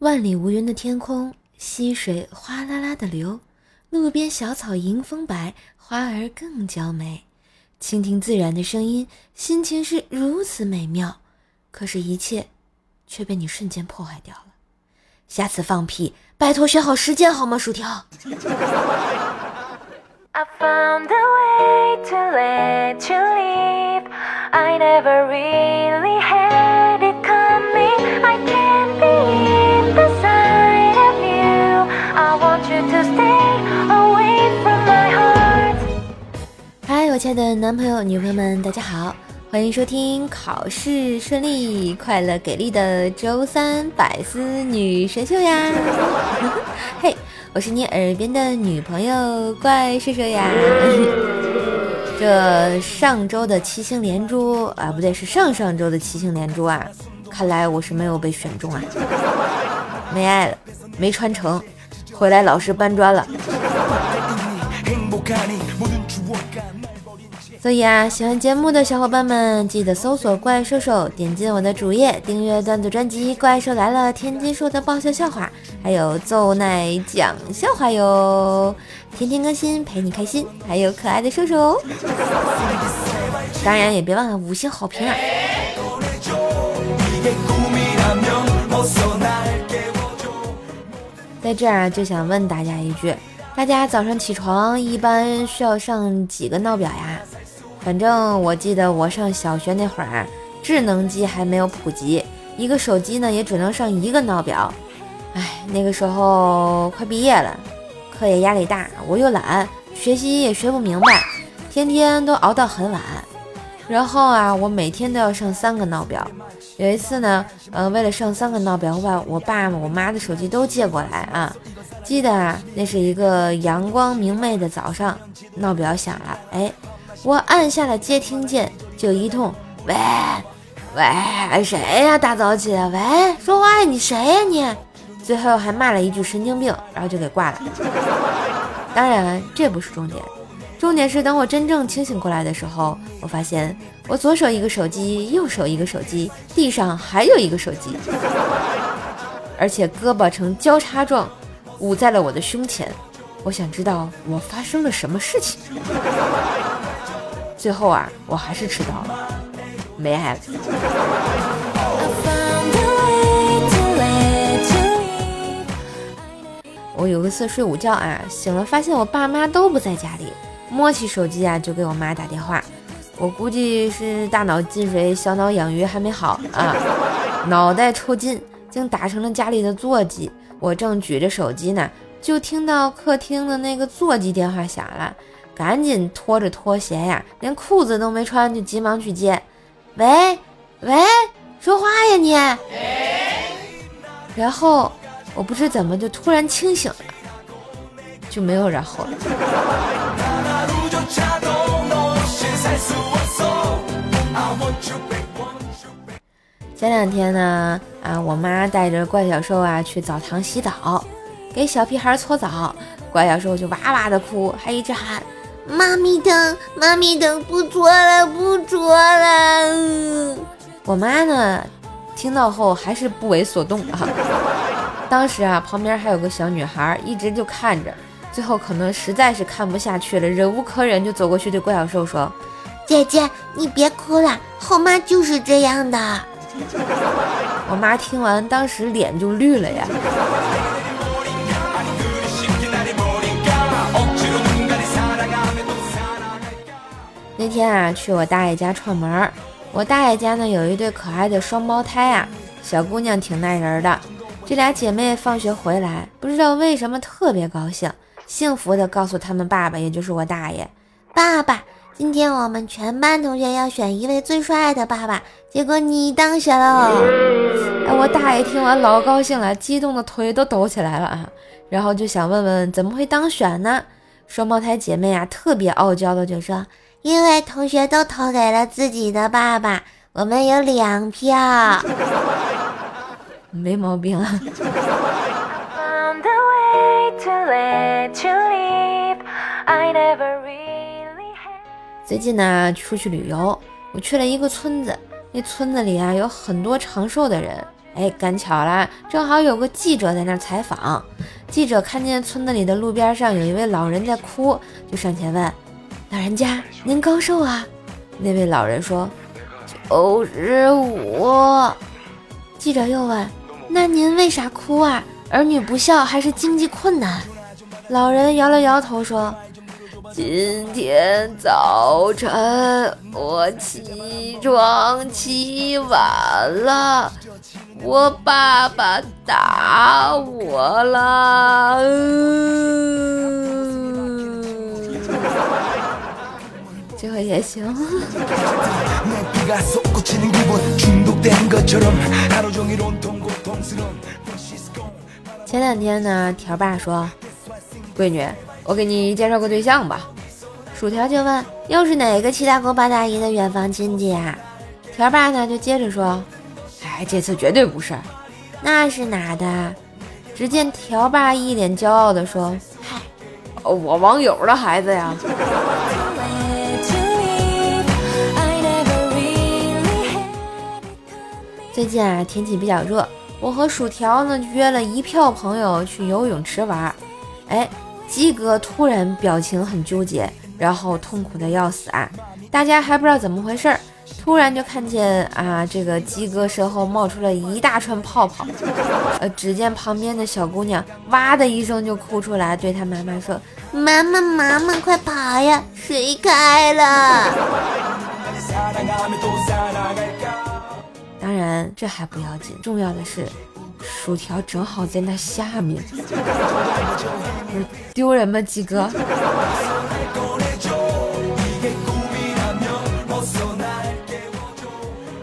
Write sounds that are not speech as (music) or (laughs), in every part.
万里无云的天空，溪水哗啦啦的流，路边小草迎风摆，花儿更娇美。倾听自然的声音，心情是如此美妙。可是，一切却被你瞬间破坏掉了。下次放屁，拜托选好时间好吗？薯条？I found a way to let you leave. I never really had.。爱的男朋友、女朋友们，大家好，欢迎收听考试顺利、快乐给力的周三百思女神秀呀！(laughs) 嘿，我是你耳边的女朋友怪兽兽呀！这上周的七星连珠啊，不对，是上上周的七星连珠啊！看来我是没有被选中啊，没爱了，没穿成，回来老师搬砖了。(laughs) 所以啊，喜欢节目的小伙伴们，记得搜索“怪兽兽”，点进我的主页，订阅段子专辑《怪兽来了》，天津说的爆笑笑话，还有奏奶讲笑话哟，天天更新，陪你开心，还有可爱的兽兽哦。当然也别忘了五星好评啊！在这儿就想问大家一句：大家早上起床一般需要上几个闹表呀？反正我记得我上小学那会儿，智能机还没有普及，一个手机呢也只能上一个闹表。哎，那个时候快毕业了，课业压力大，我又懒，学习也学不明白，天天都熬到很晚。然后啊，我每天都要上三个闹表。有一次呢，呃，为了上三个闹表，我把我爸我妈的手机都借过来啊。记得啊，那是一个阳光明媚的早上，闹表响了，哎。我按下了接听键，就一通喂喂，谁呀？大早起的，喂，说话呀？你谁呀？你最后还骂了一句神经病，然后就给挂了。当然，这不是重点，重点是等我真正清醒过来的时候，我发现我左手一个手机，右手一个手机，地上还有一个手机，而且胳膊呈交叉状捂在了我的胸前。我想知道我发生了什么事情。最后啊，我还是迟到了，没爱了。我有一次睡午觉啊，醒了发现我爸妈都不在家里，摸起手机啊就给我妈打电话。我估计是大脑进水，小脑养鱼还没好啊，脑袋抽筋，竟打成了家里的座机。我正举着手机呢，就听到客厅的那个座机电话响了。赶紧拖着拖鞋呀，连裤子都没穿，就急忙去接。喂喂，说话呀你！然后我不知怎么就突然清醒了，就没有然后了。前两天呢，啊，我妈带着怪小兽啊去澡堂洗澡，给小屁孩搓澡，怪小兽就哇哇的哭，还一直喊。妈咪疼，妈咪疼，不搓了，不搓了。我妈呢，听到后还是不为所动啊。当时啊，旁边还有个小女孩，一直就看着。最后可能实在是看不下去了，忍无可忍，就走过去对郭小兽说：“姐姐，你别哭了，后妈就是这样的。” (laughs) 我妈听完，当时脸就绿了呀。那天啊，去我大爷家串门儿。我大爷家呢有一对可爱的双胞胎啊，小姑娘挺耐人的。这俩姐妹放学回来，不知道为什么特别高兴，幸福的告诉他们爸爸，也就是我大爷：“爸爸，今天我们全班同学要选一位最帅的爸爸，结果你当选了。”哎，我大爷听完老高兴了，激动的腿都抖起来了啊！然后就想问问怎么会当选呢？双胞胎姐妹啊，特别傲娇的就说。因为同学都投给了自己的爸爸，我们有两票，(laughs) 没毛病啊。最近呢，出去旅游，我去了一个村子，那村子里啊有很多长寿的人。哎，赶巧了，正好有个记者在那儿采访。记者看见村子里的路边上有一位老人在哭，就上前问：“老人家，您高寿啊？”那位老人说：“九十五。”记者又问：“那您为啥哭啊？儿女不孝还是经济困难？”老人摇了摇头说。今天早晨我起床起晚了，我爸爸打我了。这个也行。前两天呢，条爸说，闺女。我给你介绍个对象吧，薯条就问：“又是哪个七大姑八大姨的远房亲戚啊？”条爸呢就接着说：“哎，这次绝对不是，那是哪的？”只见条爸一脸骄傲地说：“嗨，我网友的孩子呀。”最近啊，天气比较热，我和薯条呢约了一票朋友去游泳池玩，哎。鸡哥突然表情很纠结，然后痛苦的要死啊！大家还不知道怎么回事儿，突然就看见啊，这个鸡哥身后冒出了一大串泡泡。呃，只见旁边的小姑娘哇的一声就哭出来，对她妈妈说：“妈妈，妈妈，快跑呀，水开了！” (laughs) 当然，这还不要紧，重要的是。薯条正好在那下面，丢人吗，鸡哥？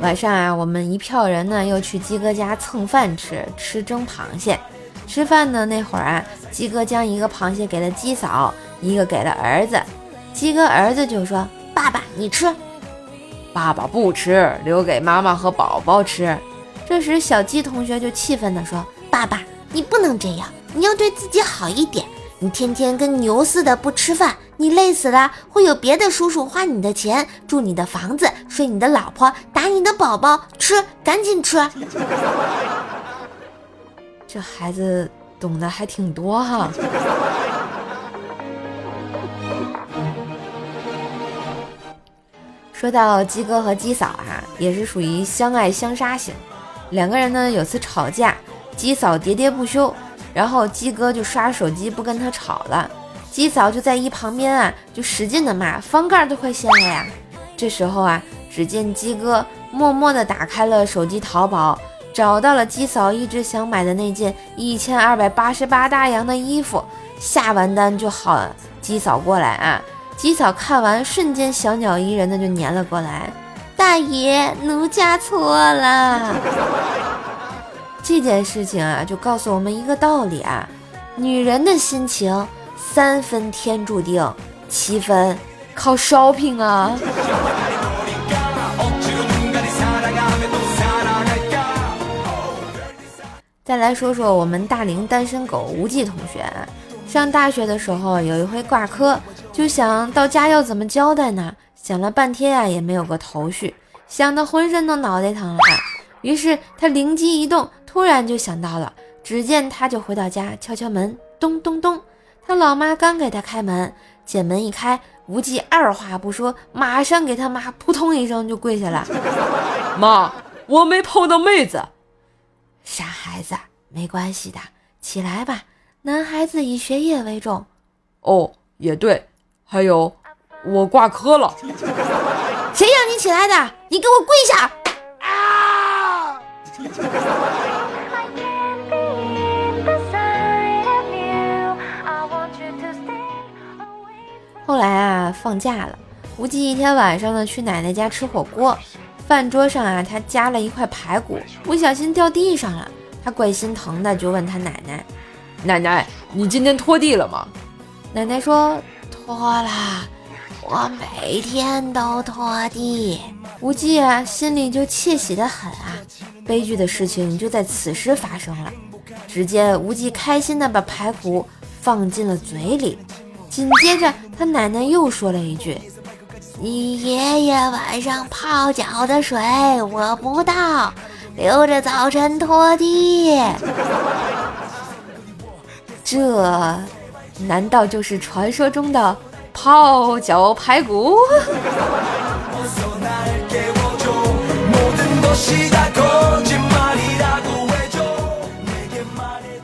晚上啊，我们一票人呢又去鸡哥家蹭饭吃，吃蒸螃蟹。吃饭呢那会儿啊，鸡哥将一个螃蟹给了鸡嫂，一个给了儿子。鸡哥儿子就说：“爸爸，你吃。”爸爸不吃，留给妈妈和宝宝吃。这时，小鸡同学就气愤地说：“爸爸，你不能这样，你要对自己好一点。你天天跟牛似的不吃饭，你累死了，会有别的叔叔花你的钱，住你的房子，睡你的老婆，打你的宝宝。吃，赶紧吃。(laughs) ”这孩子懂得还挺多哈。说到鸡哥和鸡嫂啊，也是属于相爱相杀型。两个人呢有次吵架，鸡嫂喋喋不休，然后鸡哥就刷手机不跟他吵了，鸡嫂就在一旁边啊就使劲的骂，翻盖都快掀了呀。这时候啊，只见鸡哥默默的打开了手机淘宝，找到了鸡嫂一直想买的那件一千二百八十八大洋的衣服，下完单就好，鸡嫂过来啊。鸡嫂看完瞬间小鸟依人的就粘了过来。大爷，奴家错了。(laughs) 这件事情啊，就告诉我们一个道理啊：女人的心情三分天注定，七分靠 shopping 啊。(laughs) 再来说说我们大龄单身狗无忌同学，上大学的时候有一回挂科，就想到家要怎么交代呢？想了半天啊，也没有个头绪，想得浑身都脑袋疼了。于是他灵机一动，突然就想到了。只见他就回到家，敲敲门，咚咚咚。他老妈刚给他开门，见门一开，无忌二话不说，马上给他妈扑通一声就跪下了。(laughs) 妈，我没碰到妹子。傻孩子，没关系的，起来吧。男孩子以学业为重。哦，也对。还有。我挂科了，谁让你起来的？你给我跪下！啊！(laughs) 后来啊，放假了，无忌一天晚上呢，去奶奶家吃火锅，饭桌上啊，他夹了一块排骨，不小心掉地上了，他怪心疼的，就问他奶奶：“奶奶，你今天拖地了吗？”奶奶说：“拖了。”我每天都拖地，无忌啊，心里就窃喜的很啊。悲剧的事情就在此时发生了。只见无忌开心的把排骨放进了嘴里，紧接着他奶奶又说了一句：“你爷爷晚上泡脚的水我不倒，留着早晨拖地。这 (laughs) 难道就是传说中的泡脚排骨？(laughs)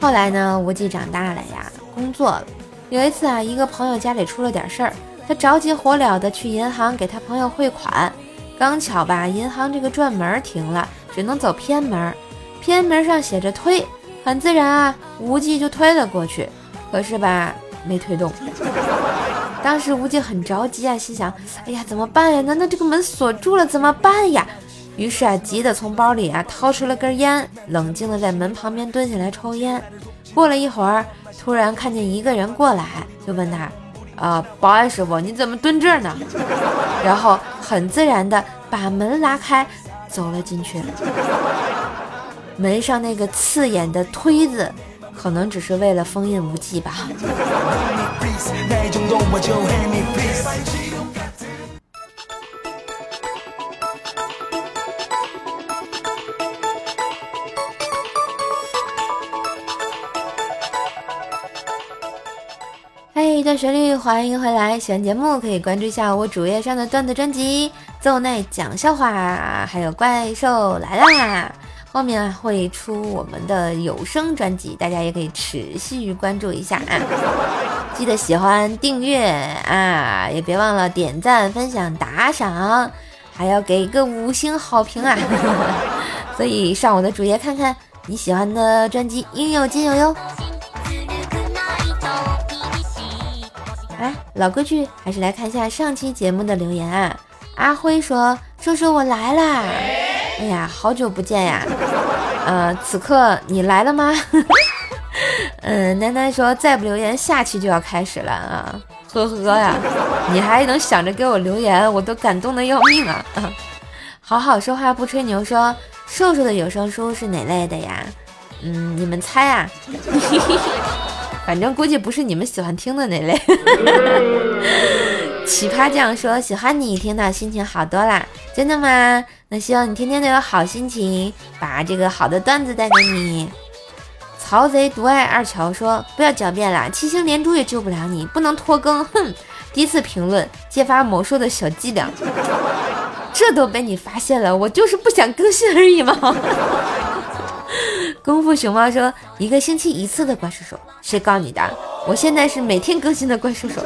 后来呢，无忌长大了呀，工作了。有一次啊，一个朋友家里出了点事儿，他着急火燎的去银行给他朋友汇款。刚巧吧，银行这个转门停了，只能走偏门。偏门上写着推，很自然啊，无忌就推了过去。可是吧，没推动。当时无忌很着急啊，心想：哎呀，怎么办呀？难道这个门锁住了？怎么办呀？于是啊，急得从包里啊掏出了根烟，冷静的在门旁边蹲下来抽烟。过了一会儿，突然看见一个人过来，就问他：“啊，保安师傅，你怎么蹲这儿呢？”然后很自然的把门拉开，走了进去。门上那个刺眼的“推”字，可能只是为了封印无忌吧。嘿，一段旋律，欢迎回来！喜欢节目可以关注一下我主页上的段子专辑《奏奈讲笑话》，还有怪兽来啦！后面会出我们的有声专辑，大家也可以持续关注一下啊！(laughs) 记得喜欢、订阅啊，也别忘了点赞、分享、打赏，还要给个五星好评啊！(laughs) 所以上我的主页看看你喜欢的专辑，应有尽有哟！来，老规矩，还是来看一下上期节目的留言啊。阿辉说：“叔叔，我来啦！哎呀，好久不见呀。呃，此刻你来了吗？嗯，楠楠说再不留言，下期就要开始了啊。呵呵呀，你还能想着给我留言，我都感动的要命啊。好好说话不吹牛，说瘦瘦的有声书是哪类的呀？嗯，你们猜啊。(laughs) ”反正估计不是你们喜欢听的那类。(laughs) 奇葩酱说喜欢你，听到心情好多啦，真的吗？那希望你天天都有好心情，把这个好的段子带给你。曹贼独爱二乔说不要狡辩了，七星连珠也救不了你，不能拖更。哼，第一次评论揭发某说的小伎俩，这都被你发现了，我就是不想更新而已嘛。功夫熊猫说：“一个星期一次的怪兽手，谁告你的？我现在是每天更新的怪兽手。”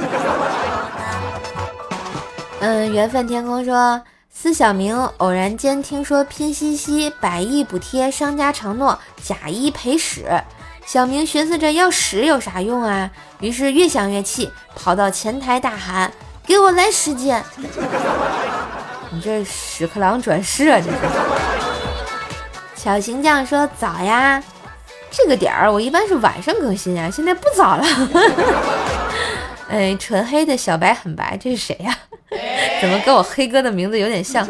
嗯，缘分天空说：“司小明偶然间听说拼夕夕百亿补贴，商家承诺假一赔十。小明寻思着要屎有啥用啊？于是越想越气，跑到前台大喊：‘给我来十件！’ (laughs) 你这屎壳郎转世啊！这是。”小行将说：“早呀，这个点儿我一般是晚上更新啊，现在不早了。(laughs) ”哎，纯黑的小白很白，这是谁呀？怎么跟我黑哥的名字有点像？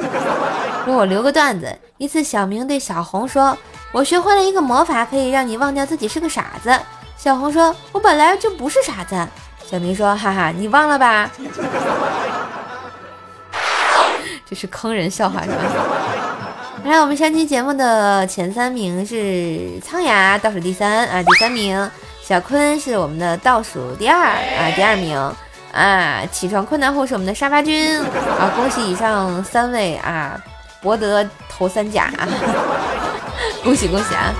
给我留个段子。一次，小明对小红说：“我学会了一个魔法，可以让你忘掉自己是个傻子。”小红说：“我本来就不是傻子。”小明说：“哈哈，你忘了吧？” (laughs) 这是坑人笑话是吧？来，我们上期节目的前三名是苍牙倒数第三啊，第三名小坤是我们的倒数第二啊，第二名啊，起床困难户是我们的沙发君啊，恭喜以上三位啊，博得头三甲，(laughs) 恭喜恭喜啊！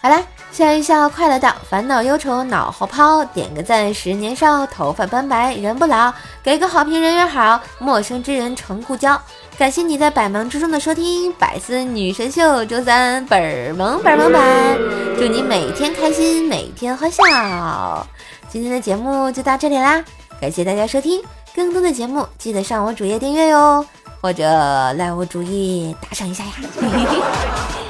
好啦。笑一笑，快乐到；烦恼忧愁脑后抛。点个赞，十年少；头发斑白，人不老。给个好评，人缘好。陌生之人成故交。感谢你在百忙之中的收听《百思女神秀》周三本儿萌本儿萌版。祝你每天开心，每天欢笑。今天的节目就到这里啦，感谢大家收听。更多的节目记得上我主页订阅哟，或者来我主页打赏一下呀。(laughs)